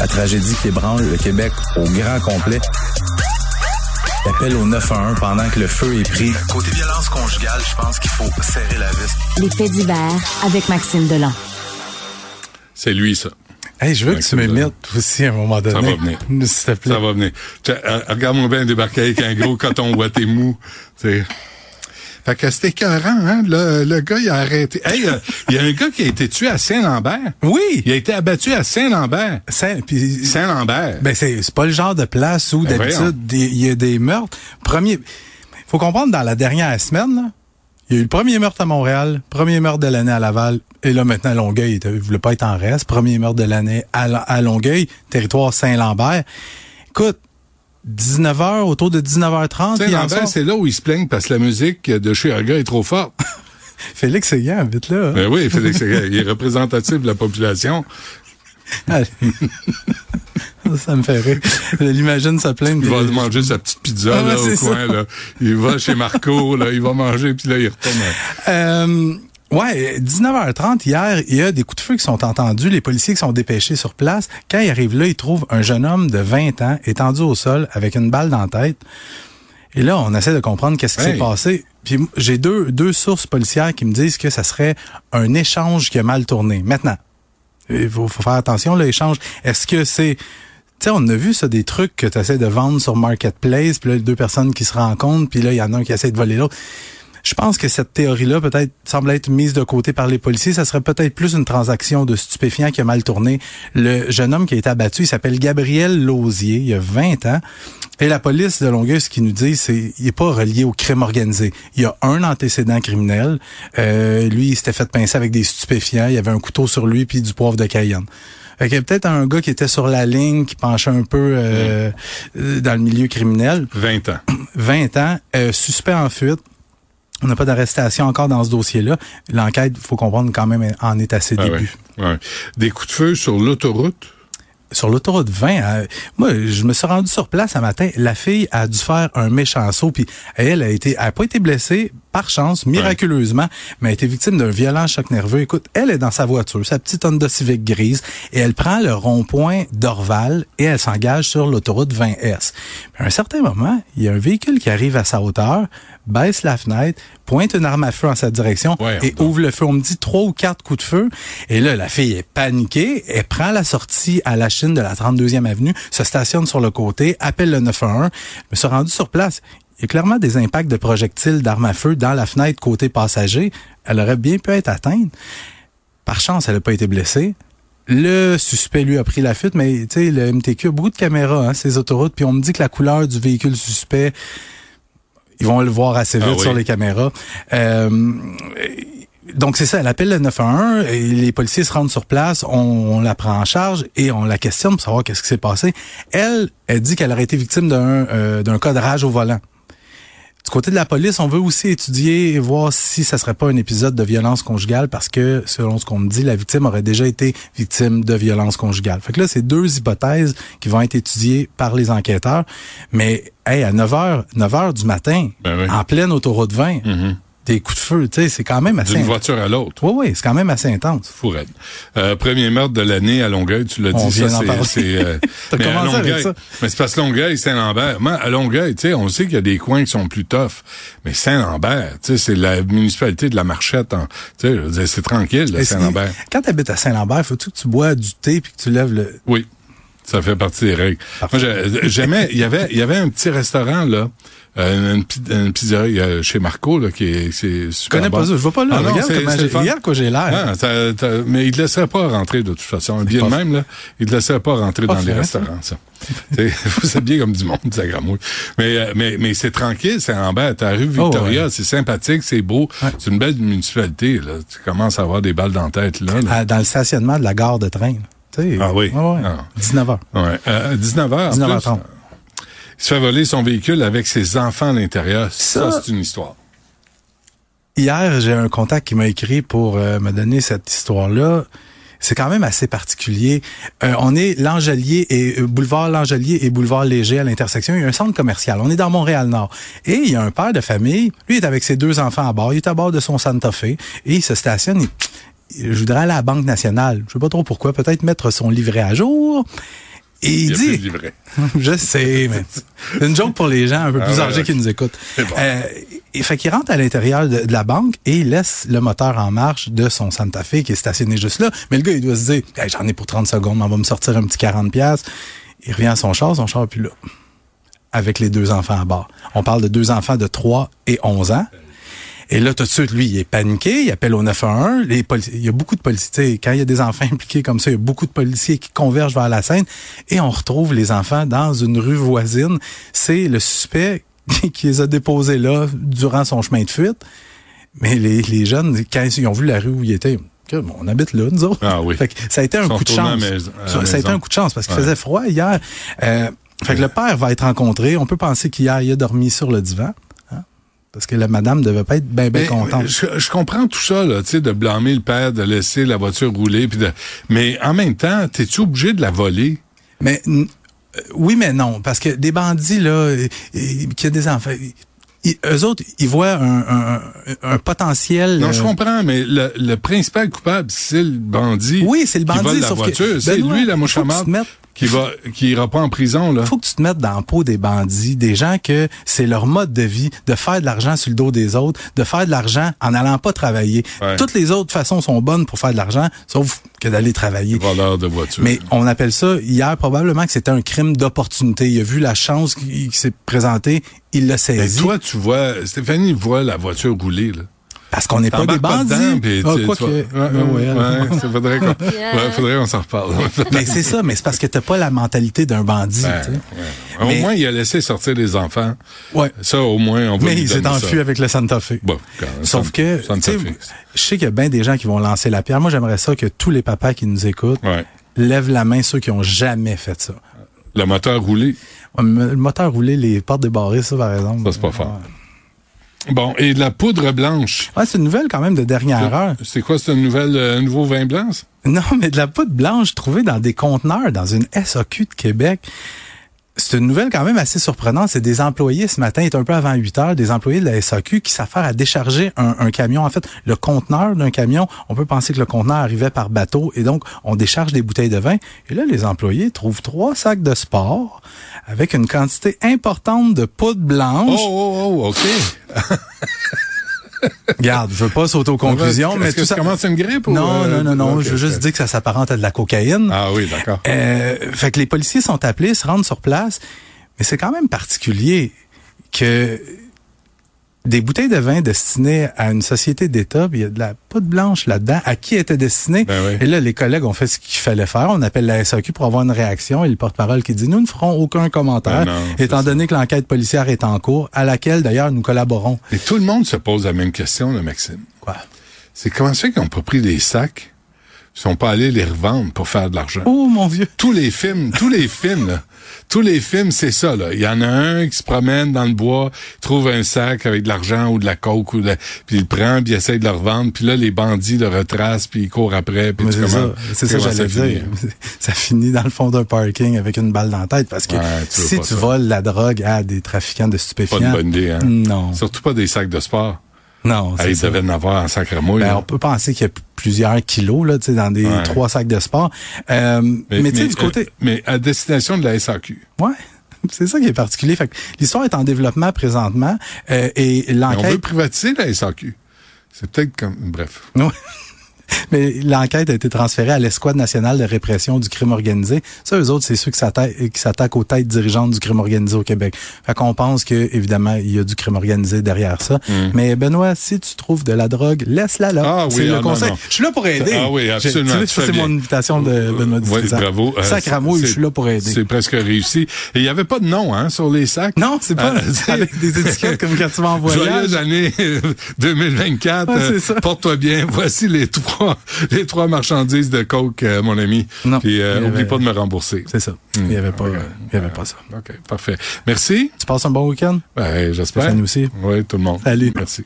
La tragédie qui ébranle le Québec au grand complet. L'appel au 911 pendant que le feu est pris. Côté violence conjugale, je pense qu'il faut serrer la vis. Les faits divers avec Maxime Delan. C'est lui, ça. Hey, je veux que tu m'imites aussi à un moment donné. Ça va venir. S'il te plaît. Ça va venir. Tiens, euh, Regarde-moi bien débarquer avec un gros coton ouaté mou. T'sais. Fait que c'était écœurant, hein? Le, le gars, il a arrêté. Hey, euh, il y a un gars qui a été tué à Saint-Lambert. Oui. Il a été abattu à Saint-Lambert. Saint, Saint-Lambert. ben c'est c'est pas le genre de place où Ben d'habitude il y a des meurtres. Premier, faut comprendre dans la dernière semaine, là, il y a eu le premier meurtre à Montréal, premier meurtre de l'année à Laval, et là maintenant à Longueuil, il il voulait pas être en reste, premier meurtre de l'année à, à Longueuil, territoire Saint-Lambert. Écoute, 19h, autour de 19h30, il en Saint-Lambert, sort. c'est là où ils se plaignent parce que la musique de chez gars est trop forte. Félix Séguin habite là. hein. ben oui, Félix, Séguin, il est représentatif de la population. Allez. ça me fait rire. L'imagine se plaindre. Il va manger sa petite pizza Ah là, au coin. ça. Là. Il va chez Marco, là, il va manger, puis là, il retourne. Euh, ouais, 19h30 hier, il y a des coups de feu qui sont entendus, les policiers qui sont dépêchés sur place. Quand ils arrivent là, ils trouvent un jeune homme de 20 ans étendu au sol avec une balle dans la tête. Et là, on essaie de comprendre qu'est-ce qui Hey. s'est passé. Puis j'ai deux, deux sources policières qui me disent que ça serait un échange qui a mal tourné. Maintenant, il faut, faut faire attention, l'échange. Est-ce que c'est... Tu sais, on a vu ça, des trucs que tu essaies de vendre sur Marketplace, puis là, deux personnes qui se rencontrent, puis là, il y en a un qui essaie de voler l'autre. Je pense que cette théorie-là peut-être semble être mise de côté par les policiers. Ça serait peut-être plus une transaction de stupéfiants qui a mal tourné. Le jeune homme qui a été abattu, il s'appelle Gabriel Lausier, il a 20 ans. Et la police de Longueuil, ce qu'ils nous dit, c'est il est pas relié au crime organisé. Il y a un antécédent criminel. Euh, lui, il s'était fait pincer avec des stupéfiants. Il y avait un couteau sur lui puis du poivre de Cayenne. Fait qu'il y a peut-être un gars qui était sur la ligne, qui penchait un peu euh, euh, dans le milieu criminel. 20 ans. 20 ans, euh, suspect en fuite. On n'a pas d'arrestation encore dans ce dossier-là. L'enquête, il faut comprendre quand même, en est à ses Ah débuts. ouais, ouais. Des coups de feu sur l'autoroute? Sur l'autoroute 20, euh, moi, je me suis rendu sur place un matin. La fille a dû faire un méchant saut, puis elle a été, elle a pas été blessée par chance, miraculeusement, mais a été victime d'un violent choc nerveux. Écoute, elle est dans sa voiture, sa petite Honda Civic grise, et elle prend le rond-point d'Orval et elle s'engage sur l'autoroute 20S. Mais à un certain moment, il y a un véhicule qui arrive à sa hauteur, baisse la fenêtre, pointe une arme à feu en sa direction Ouais, et ouvre le feu. On me dit trois ou quatre coups de feu. Et là, la fille est paniquée. Elle prend la sortie à la Chine de la 32e avenue, se stationne sur le côté, appelle le 911. Je me suis rendu sur place. Il y a clairement des impacts de projectiles d'armes à feu dans la fenêtre côté passager. Elle aurait bien pu être atteinte. Par chance, elle n'a pas été blessée. Le suspect, lui, a pris la fuite, mais tu sais, le MTQ a beaucoup de caméras, hein, ces autoroutes, puis on me dit que la couleur du véhicule suspect, ils vont le voir assez vite Ah oui. sur les caméras. Euh, donc c'est ça, elle appelle le 911, et les policiers se rendent sur place, on, on la prend en charge et on la questionne pour savoir qu'est-ce qui s'est passé. Elle, elle dit qu'elle aurait été victime d'un euh, d'un cas de rage au volant. Du côté de la police, on veut aussi étudier et voir si ça serait pas un épisode de violence conjugale parce que, selon ce qu'on me dit, la victime aurait déjà été victime de violence conjugale. Fait que là, c'est deux hypothèses qui vont être étudiées par les enquêteurs. Mais, hey, à 9 h, 9 heures du matin, Ben oui. en pleine autoroute 20, Mhm. Des coups de feu, c'est quand même assez... D'une voiture à l'autre. Oui, oui, c'est quand même assez intense. Fourette. Euh, premier meurtre de l'année à Longueuil, tu l'as dit, ça, c'est... euh, mais à avec Longueuil- ça. Mais c'est parce Longueuil, Saint-Lambert. Moi, à Longueuil, tu sais, on sait qu'il y a des coins qui sont plus tough. Mais Saint-Lambert, tu sais, c'est la municipalité de la Marchette. en- Tu sais, je veux dire, c'est tranquille, c'est- Saint-Lambert. Quand tu habites à Saint-Lambert, faut-tu que tu bois du thé puis que tu lèves le... Oui. Ça fait partie des règles. Moi, j'ai- j'aimais, il y avait, il y avait un petit restaurant, là, une, pi- une pizzeria euh, chez Marco, là, qui est, c'est Je super connais bon. pas ça. Je vois pas là. Ah non, regarde comment j'ai... Regarde quoi j'ai l'air. Ah, mais il te laisserait pas rentrer de toute façon. Bien de même, là, il te laisserait pas rentrer Pas dans les fait, restaurants, ça. Faut s'habiller comme du monde, ça gramouille. Mais, euh, mais, mais c'est tranquille, c'est en bas. T'as rue Victoria, Oh, c'est sympathique, c'est beau. Ouais. C'est une belle municipalité, là. Tu commences à avoir des balles dans la tête, là. là. À- dans le stationnement de la gare de train. là. Ah oui. Ouais, ouais. Ah. 19h. Ouais. Euh, 19h. 19h30. Il se fait voler son véhicule avec ses enfants à l'intérieur. Ça, Ça- c'est une histoire. Hier, j'ai un contact qui m'a écrit pour euh, me donner cette histoire-là. C'est quand même assez particulier. Euh, on est L'Angelier et euh, boulevard L'Angelier et boulevard Léger à l'intersection. Il y a un centre commercial. On est dans Montréal-Nord. Et il y a un père de famille. Lui est avec ses deux enfants à bord. Il est à bord de son Santa Fe. Et il se stationne. il- je voudrais aller à la Banque nationale. Je sais pas trop pourquoi. Peut-être mettre son livret à jour. Et il dit, je sais, mais c'est une joke pour les gens un peu Ah plus âgés qui nous écoutent. Bon. Euh, il fait qu'il rentre à l'intérieur de, de la banque et il laisse le moteur en marche de son Santa Fe qui est stationné juste là. Mais le gars, il doit se dire, Hey, j'en ai pour 30 secondes, mais on va me sortir un petit 40 pièces. Il revient à son char, son char est plus là. Avec les deux enfants à bord. On parle de deux enfants de 3 et 11 ans. Et là, tout de suite, lui, il est paniqué, il appelle au 911. Les il y a beaucoup de policiers. Quand il y a des enfants impliqués comme ça, il y a beaucoup de policiers qui convergent vers la scène. Et on retrouve les enfants dans une rue voisine. C'est le suspect qui les a déposés là durant son chemin de fuite. Mais les, les jeunes, quand ils ont vu la rue où il était, on habite là, nous autres. Ah oui. Fait que ça a été un coup de chance. ça, ça a été un coup de chance parce qu'il Ouais. faisait froid hier. Euh, fait que le père va être rencontré. On peut penser qu'hier, il a dormi sur le divan. Parce que la madame devait pas être bien, Mais, contente. je, je comprends tout ça, là, tu sais, de blâmer le père, de laisser la voiture rouler, puis de. Mais en même temps, t'es-tu obligé de la voler? Mais euh, oui, mais non, parce que des bandits là, qui a des enfants, ils, eux autres, ils voient un, un, un potentiel. Non, je euh, comprends, mais le, le principal coupable, c'est le bandit. Oui, c'est le qui bandit, vole la sauf voiture. c'est lui, la mouche à qui va, qui ira pas en prison, là. faut que tu te mettes dans la peau des bandits, des gens que c'est leur mode de vie, de faire de l'argent sur le dos des autres, de faire de l'argent en n'allant pas travailler. Ouais. Toutes les autres façons sont bonnes pour faire de l'argent, sauf que d'aller travailler. De voiture. Mais on appelle ça hier probablement que c'était un crime d'opportunité. Il a vu la chance qui, qui s'est présentée, il l'a Mais saisi. toi, tu vois, Stéphanie voit la voiture rouler, là. Parce qu'on n'est pas des bandits. Ah, tu- quoi tu que- ouais, ouais, ouais, ça faudrait qu'on ouais, faudrait qu'on s'en reparle. mais c'est ça, mais c'est parce que t'as pas la mentalité d'un bandit. Ouais, tu sais. ouais. Au Mais- moins, il a laissé sortir les enfants. Ouais. Ça, au moins, on va Mais il s'est enfui avec le Santa Fe. Bon, quand même, Sauf que, sais, fait. je sais qu'il y a bien des gens qui vont lancer la pierre. Moi, j'aimerais ça que tous les papas qui nous écoutent Ouais. lèvent la main ceux qui ont jamais fait ça. Le moteur roulé, Le moteur roulé, les portes débarrées, ça, par exemple. ça, c'est pas fort. Bon, et de la poudre blanche. Ouais, c'est une nouvelle quand même de dernière heure. C'est quoi, c'est une nouvelle, euh, un nouveau vin blanc? ça? Non, mais de la poudre blanche trouvée dans des conteneurs dans une SAQ de Québec. C'est une nouvelle quand même assez surprenante. C'est des employés ce matin, il est un peu avant 8 heures, des employés de la SAQ qui s'affairent à décharger un, un camion. En fait, le conteneur d'un camion, on peut penser que le conteneur arrivait par bateau et donc on décharge des bouteilles de vin. Et là, les employés trouvent trois sacs de sport avec une quantité importante de poudre Oh, blanche. oh, oh, OK. Regarde, je veux pas sauter aux conclusions, mais Est-ce que tout ça commence une grippe ou, Non, euh, non, non, non. ok, je veux juste dire que ça s'apparente à de la cocaïne. Ah oui, d'accord. Euh, fait que les policiers sont appelés, se rendent sur place, mais c'est quand même particulier que des bouteilles de vin destinées à une société d'État, il y a de la poudre blanche là-dedans. À qui était destiné Ben oui. Et là, les collègues ont fait ce qu'il fallait faire. On appelle la SAQ pour avoir une réaction et le porte-parole qui dit nous ne ferons aucun commentaire, Ben non, étant ça. donné que l'enquête policière est en cours, à laquelle d'ailleurs nous collaborons. Et tout le monde se pose la même question, là, Maxime. Quoi? C'est comment ça qu'ils n'ont pas pris des sacs, ils sont pas allés les revendre pour faire de l'argent? Oh mon vieux. tous les films, tous les films, là, tous les films, c'est ça. Là. Il y en a un qui se promène dans le bois, trouve un sac avec de l'argent ou de la coke, ou de, puis il le prend, puis il essaie de le revendre, puis là, les bandits le retracent, puis ils courent après. Puis C'est ça, c'est ça j'allais dire. Ça finit dans le fond d'un parking avec une balle dans la tête parce que Ouais, tu veux si pas tu ça. voles la drogue à des trafiquants de Pas stupéfiants, une bonne idée, hein? Non. Surtout pas des sacs de sport. Non, Ah, ils devaient en avoir en sacramouille. Ben, là. on peut penser qu'il y a plusieurs kilos là, tu sais, dans des Ouais. trois sacs de sport. Euh, mais, tu sais, du côté, euh, mais à destination de la SAQ. ouais, c'est ça qui est particulier. Fait que l'histoire est en développement présentement euh, et Mais on veut l'enquête. privatiser la SAQ. C'est peut-être comme... Bref. Ouais. Mais l'enquête a été transférée à l'Escouade nationale de répression du crime organisé. Ça, eux autres, c'est ceux qui s'attaquent, aux têtes dirigeantes du crime organisé au Québec. Fait qu'on pense que, évidemment, il y a du crime organisé derrière ça. Mais Benoît, si tu trouves de la drogue, laisse-la là. Mm. Ah oui, c'est ah le non, conseil. non. Je suis là pour aider. Ah oui, absolument, Tu sais, c'est mon invitation de Benoît Oui, bravo. Euh, Sacramouille, je suis là pour aider. C'est presque réussi. Et il n'y avait pas de nom hein, sur les sacs? Non, c'est pas Euh, avec des étiquettes comme quand tu vas en voyage. Joyeuse année 2024. Ouais, c'est Euh. Porte-toi bien. Voici les trois, les trois marchandises de coke, euh, mon ami. Non, Puis euh, oublie pas de me rembourser. C'est ça. Il n'y avait pas, il y avait pas ça. OK, parfait. Merci. Tu passes un bon week-end? Ouais, J'espère. Stéphanie aussi. Oui, tout le monde. Salut. Merci.